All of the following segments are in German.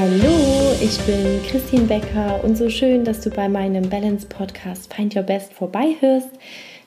Hallo, ich bin Christine Becker und so schön, dass du bei meinem Balance Podcast Find Your Best vorbeihörst.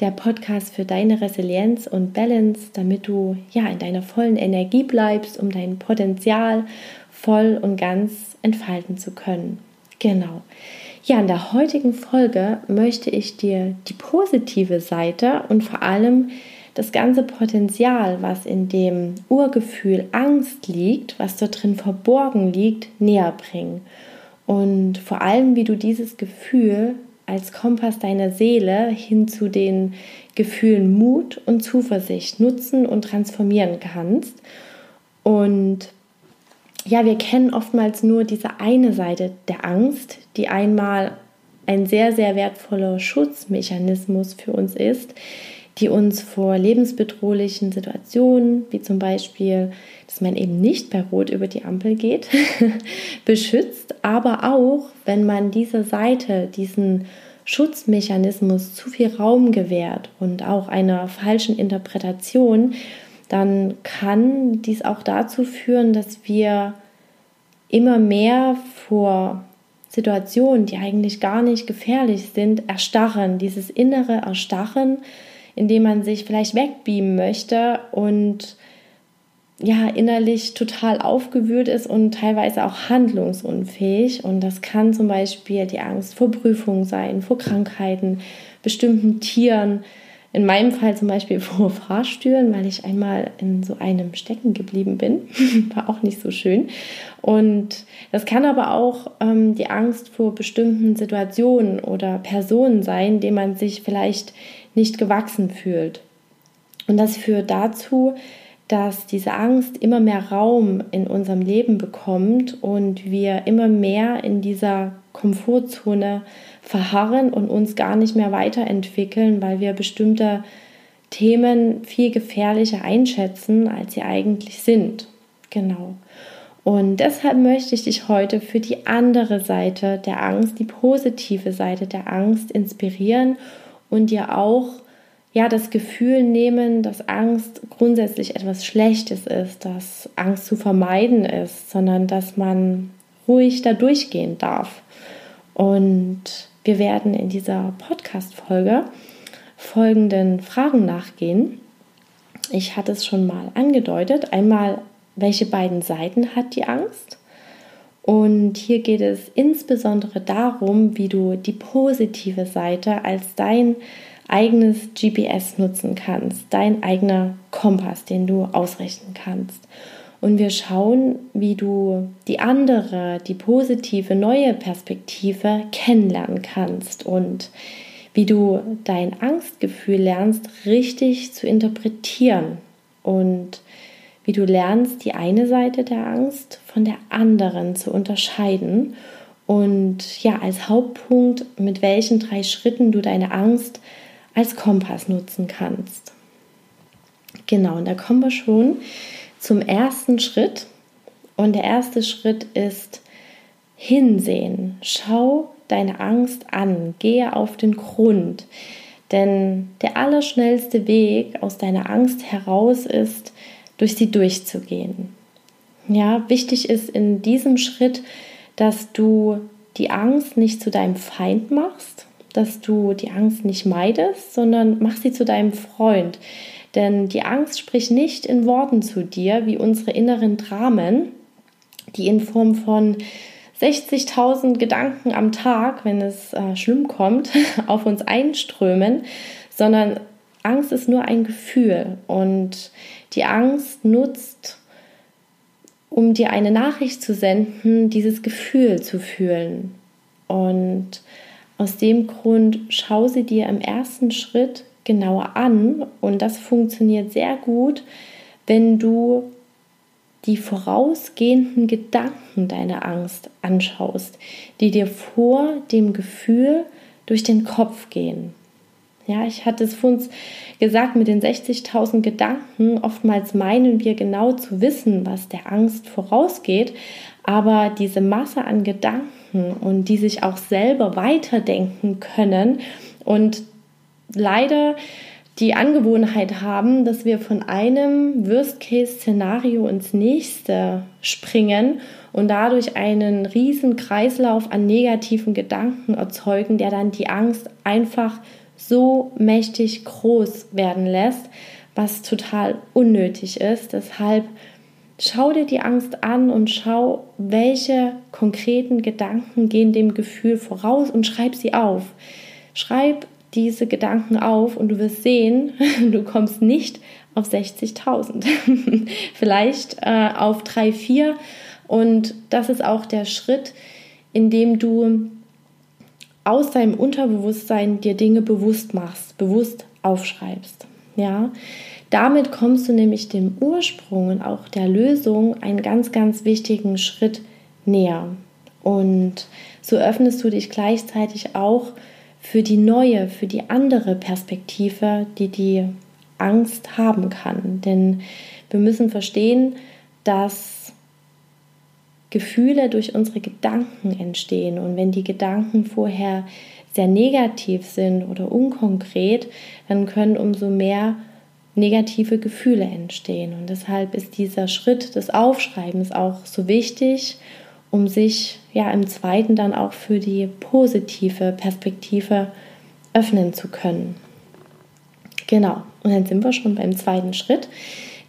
Der Podcast für deine Resilienz und Balance, damit du ja in deiner vollen Energie bleibst, um dein Potenzial voll und ganz entfalten zu können. Genau. Ja, in der heutigen Folge möchte ich dir die positive Seite und vor allem das ganze Potenzial, was in dem Urgefühl Angst liegt, was dort drin verborgen liegt, näher bringen. Und vor allem, wie du dieses Gefühl als Kompass deiner Seele hin zu den Gefühlen Mut und Zuversicht nutzen und transformieren kannst. Und ja, wir kennen oftmals nur diese eine Seite der Angst, die einmal ein sehr, sehr wertvoller Schutzmechanismus für uns ist, die uns vor lebensbedrohlichen Situationen, wie zum Beispiel, dass man eben nicht bei Rot über die Ampel geht, beschützt, aber auch, wenn man dieser Seite, diesen Schutzmechanismus zu viel Raum gewährt und auch einer falschen Interpretation, dann kann dies auch dazu führen, dass wir immer mehr vor Situationen, die eigentlich gar nicht gefährlich sind, erstarren. Dieses innere Erstarren, indem man sich vielleicht wegbeamen möchte und ja, innerlich total aufgewühlt ist und teilweise auch handlungsunfähig. Und das kann zum Beispiel die Angst vor Prüfungen sein, vor Krankheiten, bestimmten Tieren. In meinem Fall zum Beispiel vor Fahrstühlen, weil ich einmal in so einem stecken geblieben bin. War auch nicht so schön. Und das kann aber auch ähm, die Angst vor bestimmten Situationen oder Personen sein, denen man sich vielleicht nicht gewachsen fühlt. Und das führt dazu, dass diese Angst immer mehr Raum in unserem Leben bekommt und wir immer mehr in dieser Komfortzone verharren und uns gar nicht mehr weiterentwickeln, weil wir bestimmte Themen viel gefährlicher einschätzen, als sie eigentlich sind. Genau. Und deshalb möchte ich dich heute für die andere Seite der Angst, die positive Seite der Angst inspirieren und dir auch ja das Gefühl nehmen, dass Angst grundsätzlich etwas Schlechtes ist, dass Angst zu vermeiden ist, sondern dass man ruhig da durchgehen darf. Und wir werden in dieser Podcast-Folge folgenden Fragen nachgehen. Ich hatte es schon mal angedeutet. Einmal, welche beiden Seiten hat die Angst? Und hier geht es insbesondere darum, wie du die positive Seite als dein eigenes GPS nutzen kannst, dein eigener Kompass, den du ausrichten kannst. Und wir schauen, wie du die andere, die positive, neue Perspektive kennenlernen kannst und wie du dein Angstgefühl lernst, richtig zu interpretieren und wie du lernst, die eine Seite der Angst von der anderen zu unterscheiden und ja, als Hauptpunkt, mit welchen drei Schritten du deine Angst als Kompass nutzen kannst. Genau, und da kommen wir schon zum ersten Schritt. Und der erste Schritt ist hinsehen. Schau deine Angst an, gehe auf den Grund. Denn der allerschnellste Weg aus deiner Angst heraus ist, durch sie durchzugehen. Ja, wichtig ist in diesem Schritt, dass du die Angst nicht zu deinem Feind machst, dass du die Angst nicht meidest, sondern mach sie zu deinem Freund. Denn die Angst spricht nicht in Worten zu dir, wie unsere inneren Dramen, die in Form von 60.000 Gedanken am Tag, wenn es äh, schlimm kommt, auf uns einströmen, sondern Angst ist nur ein Gefühl und die Angst nutzt, um dir eine Nachricht zu senden, dieses Gefühl zu fühlen. Und aus dem Grund schau sie dir im ersten Schritt genauer an und das funktioniert sehr gut, wenn du die vorausgehenden Gedanken deiner Angst anschaust, die dir vor dem Gefühl durch den Kopf gehen. Ja, ich hatte es vor uns gesagt mit den 60.000 Gedanken. Oftmals meinen wir genau zu wissen, was der Angst vorausgeht, aber diese Masse an Gedanken und die sich auch selber weiterdenken können und leider die Angewohnheit haben, dass wir von einem Worst-Case-Szenario ins nächste springen und dadurch einen riesen Kreislauf an negativen Gedanken erzeugen, der dann die Angst einfach so mächtig groß werden lässt, was total unnötig ist. Deshalb schau dir die Angst an und schau, welche konkreten Gedanken gehen dem Gefühl voraus und schreib sie auf. Schreib diese Gedanken auf und du wirst sehen, du kommst nicht auf 60.000, vielleicht äh, auf 3, 4 und das ist auch der Schritt, in dem du aus deinem Unterbewusstsein dir Dinge bewusst machst, bewusst aufschreibst. Ja, damit kommst du nämlich dem Ursprung und auch der Lösung einen ganz, ganz wichtigen Schritt näher. Und so öffnest du dich gleichzeitig auch für die neue, für die andere Perspektive, die die Angst haben kann. Denn wir müssen verstehen, dass Gefühle durch unsere Gedanken entstehen. Und wenn die Gedanken vorher sehr negativ sind oder unkonkret, dann können umso mehr negative Gefühle entstehen. Und deshalb ist dieser Schritt des Aufschreibens auch so wichtig, um sich ja im zweiten dann auch für die positive Perspektive öffnen zu können. Genau, und dann sind wir schon beim zweiten Schritt,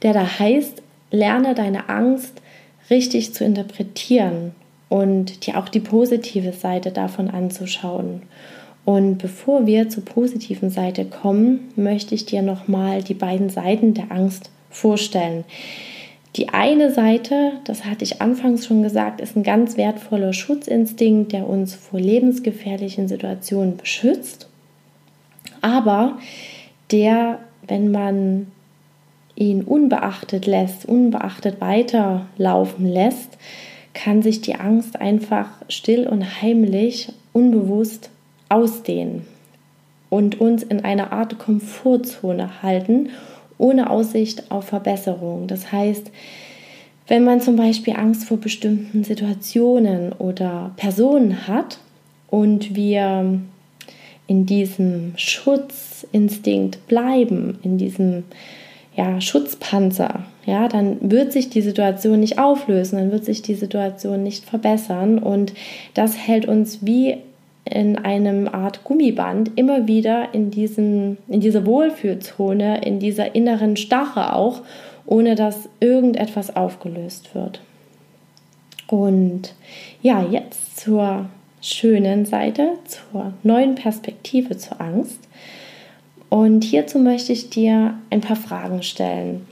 der da heißt, lerne deine Angst richtig zu interpretieren und dir auch die positive Seite davon anzuschauen. Und bevor wir zur positiven Seite kommen, möchte ich dir nochmal die beiden Seiten der Angst vorstellen. Die eine Seite, das hatte ich anfangs schon gesagt, ist ein ganz wertvoller Schutzinstinkt, der uns vor lebensgefährlichen Situationen beschützt, aber der, wenn man ihn unbeachtet lässt, unbeachtet weiterlaufen lässt, kann sich die Angst einfach still und heimlich, unbewusst ausdehnen und uns in einer Art Komfortzone halten, ohne Aussicht auf Verbesserung. Das heißt, wenn man zum Beispiel Angst vor bestimmten Situationen oder Personen hat und wir in diesem Schutzinstinkt bleiben, in diesem ja, Schutzpanzer, ja, dann wird sich die Situation nicht auflösen, dann wird sich die Situation nicht verbessern und das hält uns wie in einem Art Gummiband immer wieder in, diesen, in diese Wohlfühlzone, in dieser inneren Stache auch, ohne dass irgendetwas aufgelöst wird. Und ja, jetzt zur schönen Seite, zur neuen Perspektive zur Angst. Und hierzu möchte ich dir ein paar Fragen stellen.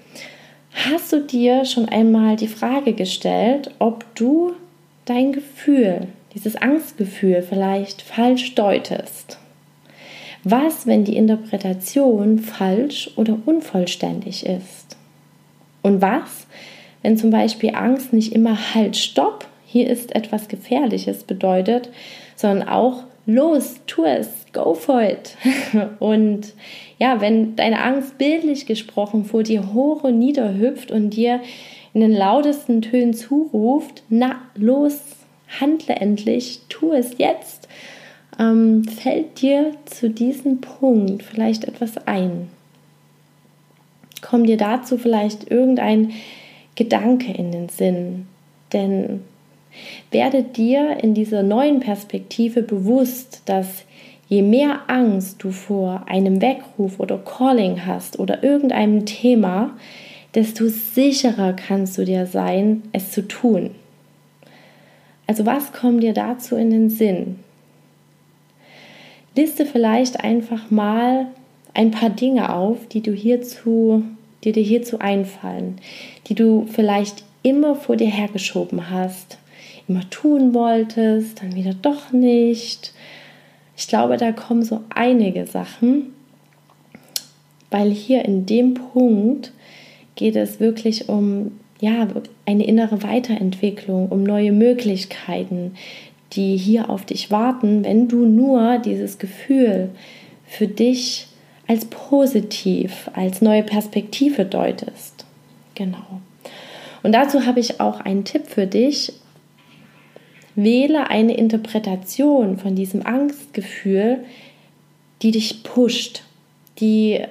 Hast du dir schon einmal die Frage gestellt, ob du dein Gefühl, dieses Angstgefühl vielleicht falsch deutest? Was, wenn die Interpretation falsch oder unvollständig ist? Und was, wenn zum Beispiel Angst nicht immer Halt, Stopp, hier ist etwas Gefährliches bedeutet, sondern auch los, tu es, go for it. Und ja, wenn deine Angst bildlich gesprochen vor dir hoch und nieder hüpft und dir in den lautesten Tönen zuruft, na los, handle endlich, tu es jetzt, ähm, fällt dir zu diesem Punkt vielleicht etwas ein? Kommt dir dazu vielleicht irgendein Gedanke in den Sinn? Denn werde dir in dieser neuen Perspektive bewusst, dass je mehr Angst du vor einem Weckruf oder Calling hast oder irgendeinem Thema, desto sicherer kannst du dir sein, es zu tun. Also was kommt dir dazu in den Sinn? Liste vielleicht einfach mal ein paar Dinge auf, die du hierzu, die dir hierzu einfallen, die du vielleicht immer vor dir hergeschoben hast, immer tun wolltest, dann wieder doch nicht. Ich glaube, da kommen so einige Sachen, weil hier in dem Punkt geht es wirklich um ja, eine innere Weiterentwicklung, um neue Möglichkeiten, die hier auf dich warten, wenn du nur dieses Gefühl für dich als positiv, als neue Perspektive deutest. Genau. Und dazu habe ich auch einen Tipp für dich, Wähle eine Interpretation von diesem Angstgefühl, die dich pusht, die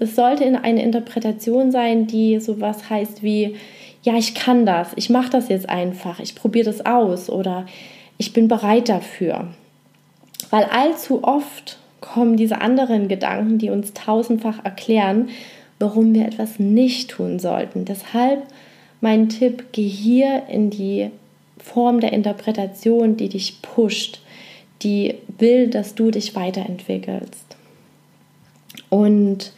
Es sollte in eine Interpretation sein, die sowas heißt wie, ja, ich kann das, ich mache das jetzt einfach, ich probiere das aus oder ich bin bereit dafür. Weil allzu oft kommen diese anderen Gedanken, die uns tausendfach erklären, warum wir etwas nicht tun sollten. Deshalb mein Tipp, geh hier in die Form der Interpretation, die dich pusht, die will, dass du dich weiterentwickelst. Und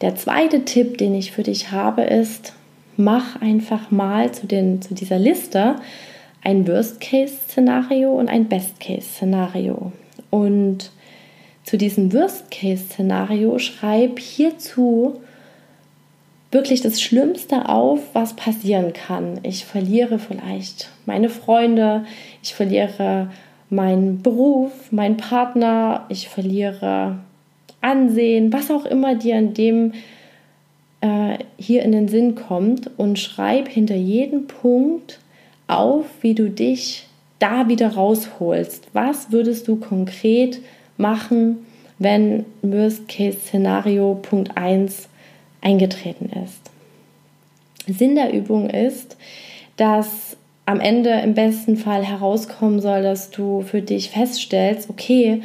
der zweite Tipp, den ich für dich habe, ist, mach einfach mal zu, den, zu dieser Liste ein Worst-Case-Szenario und ein Best-Case-Szenario. Und zu diesem Worst-Case-Szenario schreib hierzu wirklich das Schlimmste auf, was passieren kann. Ich verliere vielleicht meine Freunde, ich verliere meinen Beruf, meinen Partner, ich verliere Ansehen, was auch immer dir in dem äh, hier in den Sinn kommt und schreib hinter jedem Punkt auf, wie du dich da wieder rausholst. Was würdest du konkret machen, wenn Worst-Case-Szenario Punkt 1 eingetreten ist? Sinn der Übung ist, dass am Ende im besten Fall herauskommen soll, dass du für dich feststellst, okay,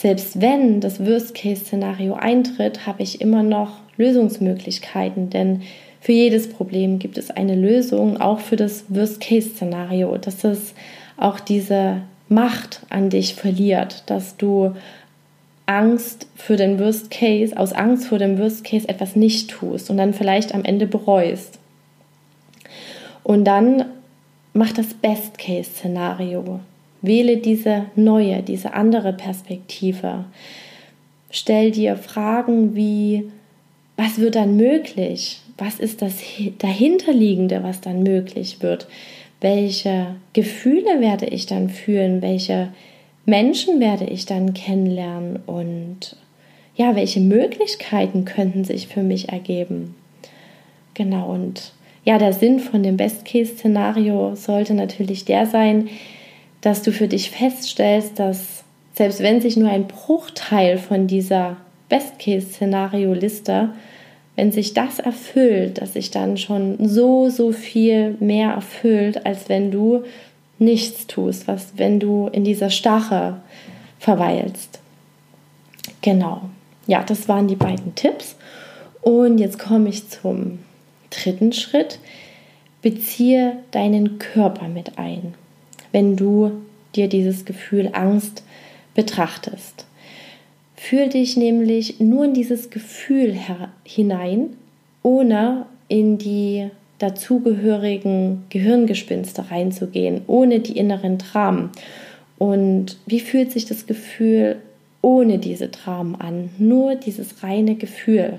selbst wenn das Worst-Case-Szenario eintritt, habe ich immer noch Lösungsmöglichkeiten, denn für jedes Problem gibt es eine Lösung, auch für das Worst-Case-Szenario, dass es auch diese Macht an dich verliert, dass du Angst für den Worst Case, aus Angst vor dem Worst Case etwas nicht tust und dann vielleicht am Ende bereust. Und dann mach das Best Case Szenario. Wähle diese neue, diese andere Perspektive. Stell dir Fragen wie, was wird dann möglich? Was ist das dahinterliegende, was dann möglich wird? Welche Gefühle werde ich dann fühlen? Welche Menschen werde ich dann kennenlernen? Und ja, welche Möglichkeiten könnten sich für mich ergeben? Genau, und ja, der Sinn von dem Best-Case-Szenario sollte natürlich der sein, dass du für dich feststellst, dass selbst wenn sich nur ein Bruchteil von dieser Best-Case-Szenario-Liste wenn sich das erfüllt, dass sich dann schon so, so viel mehr erfüllt, als wenn du nichts tust, was wenn du in dieser Stache verweilst. Genau. Ja, das waren die beiden Tipps. Und jetzt komme ich zum dritten Schritt. Beziehe deinen Körper mit ein, wenn du dir dieses Gefühl Angst betrachtest. Fühl dich nämlich nur in dieses Gefühl hinein, ohne in die dazugehörigen Gehirngespinste reinzugehen, ohne die inneren Dramen. Und wie fühlt sich das Gefühl ohne diese Dramen an? Nur dieses reine Gefühl.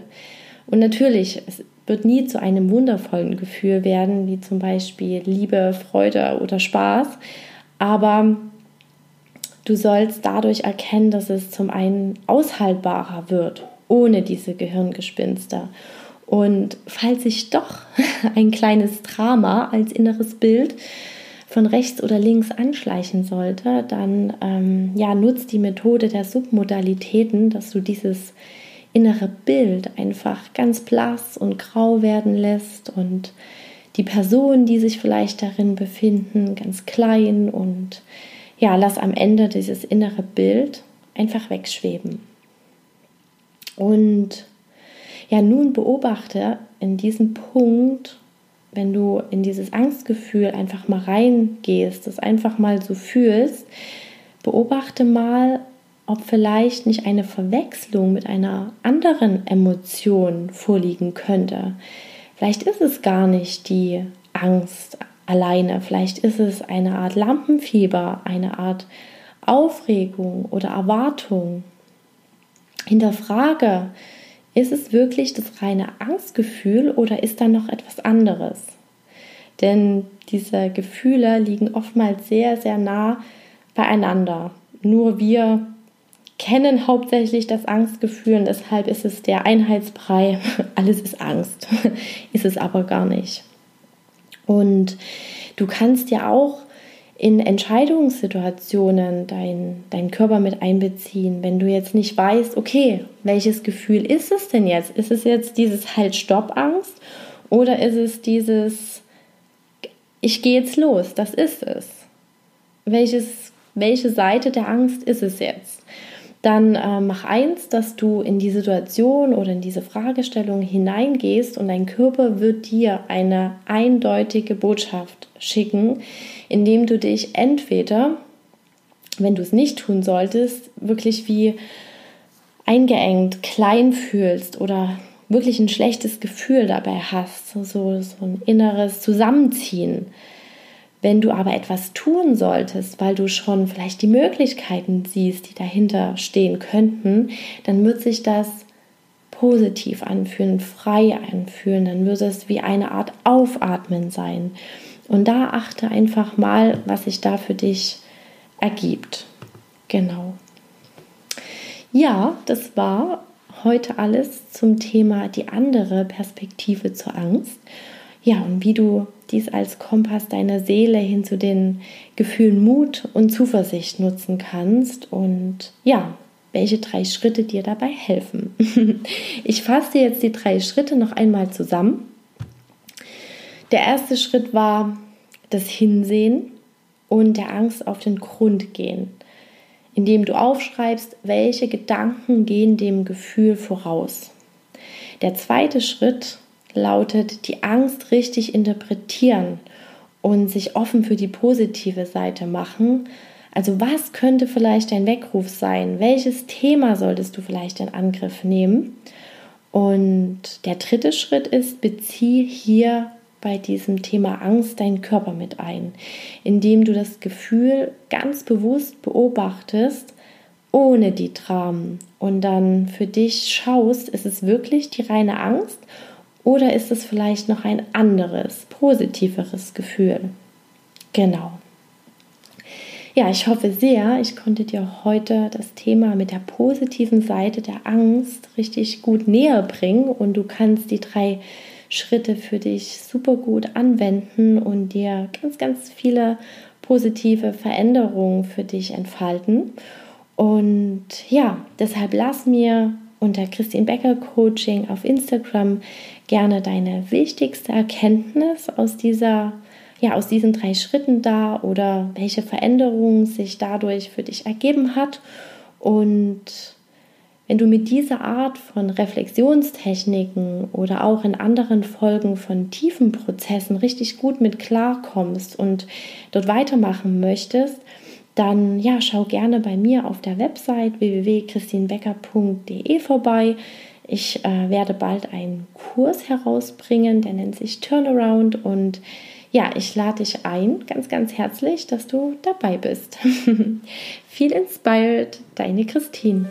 Und natürlich, es wird nie zu einem wundervollen Gefühl werden, wie zum Beispiel Liebe, Freude oder Spaß. Aber Du sollst dadurch erkennen, dass es zum einen aushaltbarer wird, ohne diese Gehirngespinste. Und falls sich doch ein kleines Drama als inneres Bild von rechts oder links anschleichen sollte, dann ähm, ja, nutzt die Methode der Submodalitäten, dass du dieses innere Bild einfach ganz blass und grau werden lässt und die Personen, die sich vielleicht darin befinden, ganz klein und ja, lass am Ende dieses innere Bild einfach wegschweben. Und ja, nun beobachte in diesem Punkt, wenn du in dieses Angstgefühl einfach mal reingehst, das einfach mal so fühlst, beobachte mal, ob vielleicht nicht eine Verwechslung mit einer anderen Emotion vorliegen könnte. Vielleicht ist es gar nicht die Angst alleine. Vielleicht ist es eine Art Lampenfieber, eine Art Aufregung oder Erwartung. Hinterfrage, ist es wirklich das reine Angstgefühl oder ist da noch etwas anderes? Denn diese Gefühle liegen oftmals sehr, sehr nah beieinander. Nur wir kennen hauptsächlich das Angstgefühl und deshalb ist es der Einheitsbrei. Alles ist Angst. ist es aber gar nicht. Und du kannst ja auch in Entscheidungssituationen deinen dein Körper mit einbeziehen, wenn du jetzt nicht weißt, okay, welches Gefühl ist es denn jetzt? Ist es jetzt dieses Halt-Stopp-Angst oder ist es dieses Ich gehe jetzt los, das ist es? Welches, welche Seite der Angst ist es jetzt? Dann äh, mach eins, dass du in die Situation oder in diese Fragestellung hineingehst und dein Körper wird dir eine eindeutige Botschaft schicken, indem du dich entweder, wenn du es nicht tun solltest, wirklich wie eingeengt, klein fühlst oder wirklich ein schlechtes Gefühl dabei hast, so, so ein inneres Zusammenziehen. Wenn du aber etwas tun solltest, weil du schon vielleicht die Möglichkeiten siehst, die dahinter stehen könnten, dann wird sich das positiv anfühlen, frei anfühlen, dann wird es wie eine Art Aufatmen sein. Und da achte einfach mal, was sich da für dich ergibt. Genau. Ja, das war heute alles zum Thema die andere Perspektive zur Angst. Ja, und wie du dies als Kompass deiner Seele hin zu den Gefühlen Mut und Zuversicht nutzen kannst und ja, welche drei Schritte dir dabei helfen. Ich fasse jetzt die drei Schritte noch einmal zusammen. Der erste Schritt war das Hinsehen und der Angst auf den Grund gehen, indem du aufschreibst, welche Gedanken gehen dem Gefühl voraus. Der zweite Schritt lautet, die Angst richtig interpretieren und sich offen für die positive Seite machen. Also was könnte vielleicht dein Weckruf sein? Welches Thema solltest du vielleicht in Angriff nehmen? Und der dritte Schritt ist, bezieh hier bei diesem Thema Angst deinen Körper mit ein, indem du das Gefühl ganz bewusst beobachtest, ohne die Dramen und dann für dich schaust, ist es wirklich die reine Angst oder ist es vielleicht noch ein anderes, positiveres Gefühl? Genau. Ja, ich hoffe sehr, ich konnte dir heute das Thema mit der positiven Seite der Angst richtig gut näher bringen und du kannst die drei Schritte für dich super gut anwenden und dir ganz, ganz viele positive Veränderungen für dich entfalten. Und ja, deshalb lass mir unter Christine Becker Coaching auf Instagram gerne deine wichtigste Erkenntnis aus dieser ja, aus diesen drei Schritten da oder welche Veränderung sich dadurch für dich ergeben hat. Und wenn du mit dieser Art von Reflexionstechniken oder auch in anderen Folgen von tiefen Prozessen richtig gut mit klarkommst und dort weitermachen möchtest, dann ja, schau gerne bei mir auf der Website www.christinbecker.de vorbei. Ich äh, werde bald einen Kurs herausbringen, der nennt sich Turnaround und ja, ich lade dich ein, ganz, ganz herzlich, dass du dabei bist. Viel inspired, deine Christine.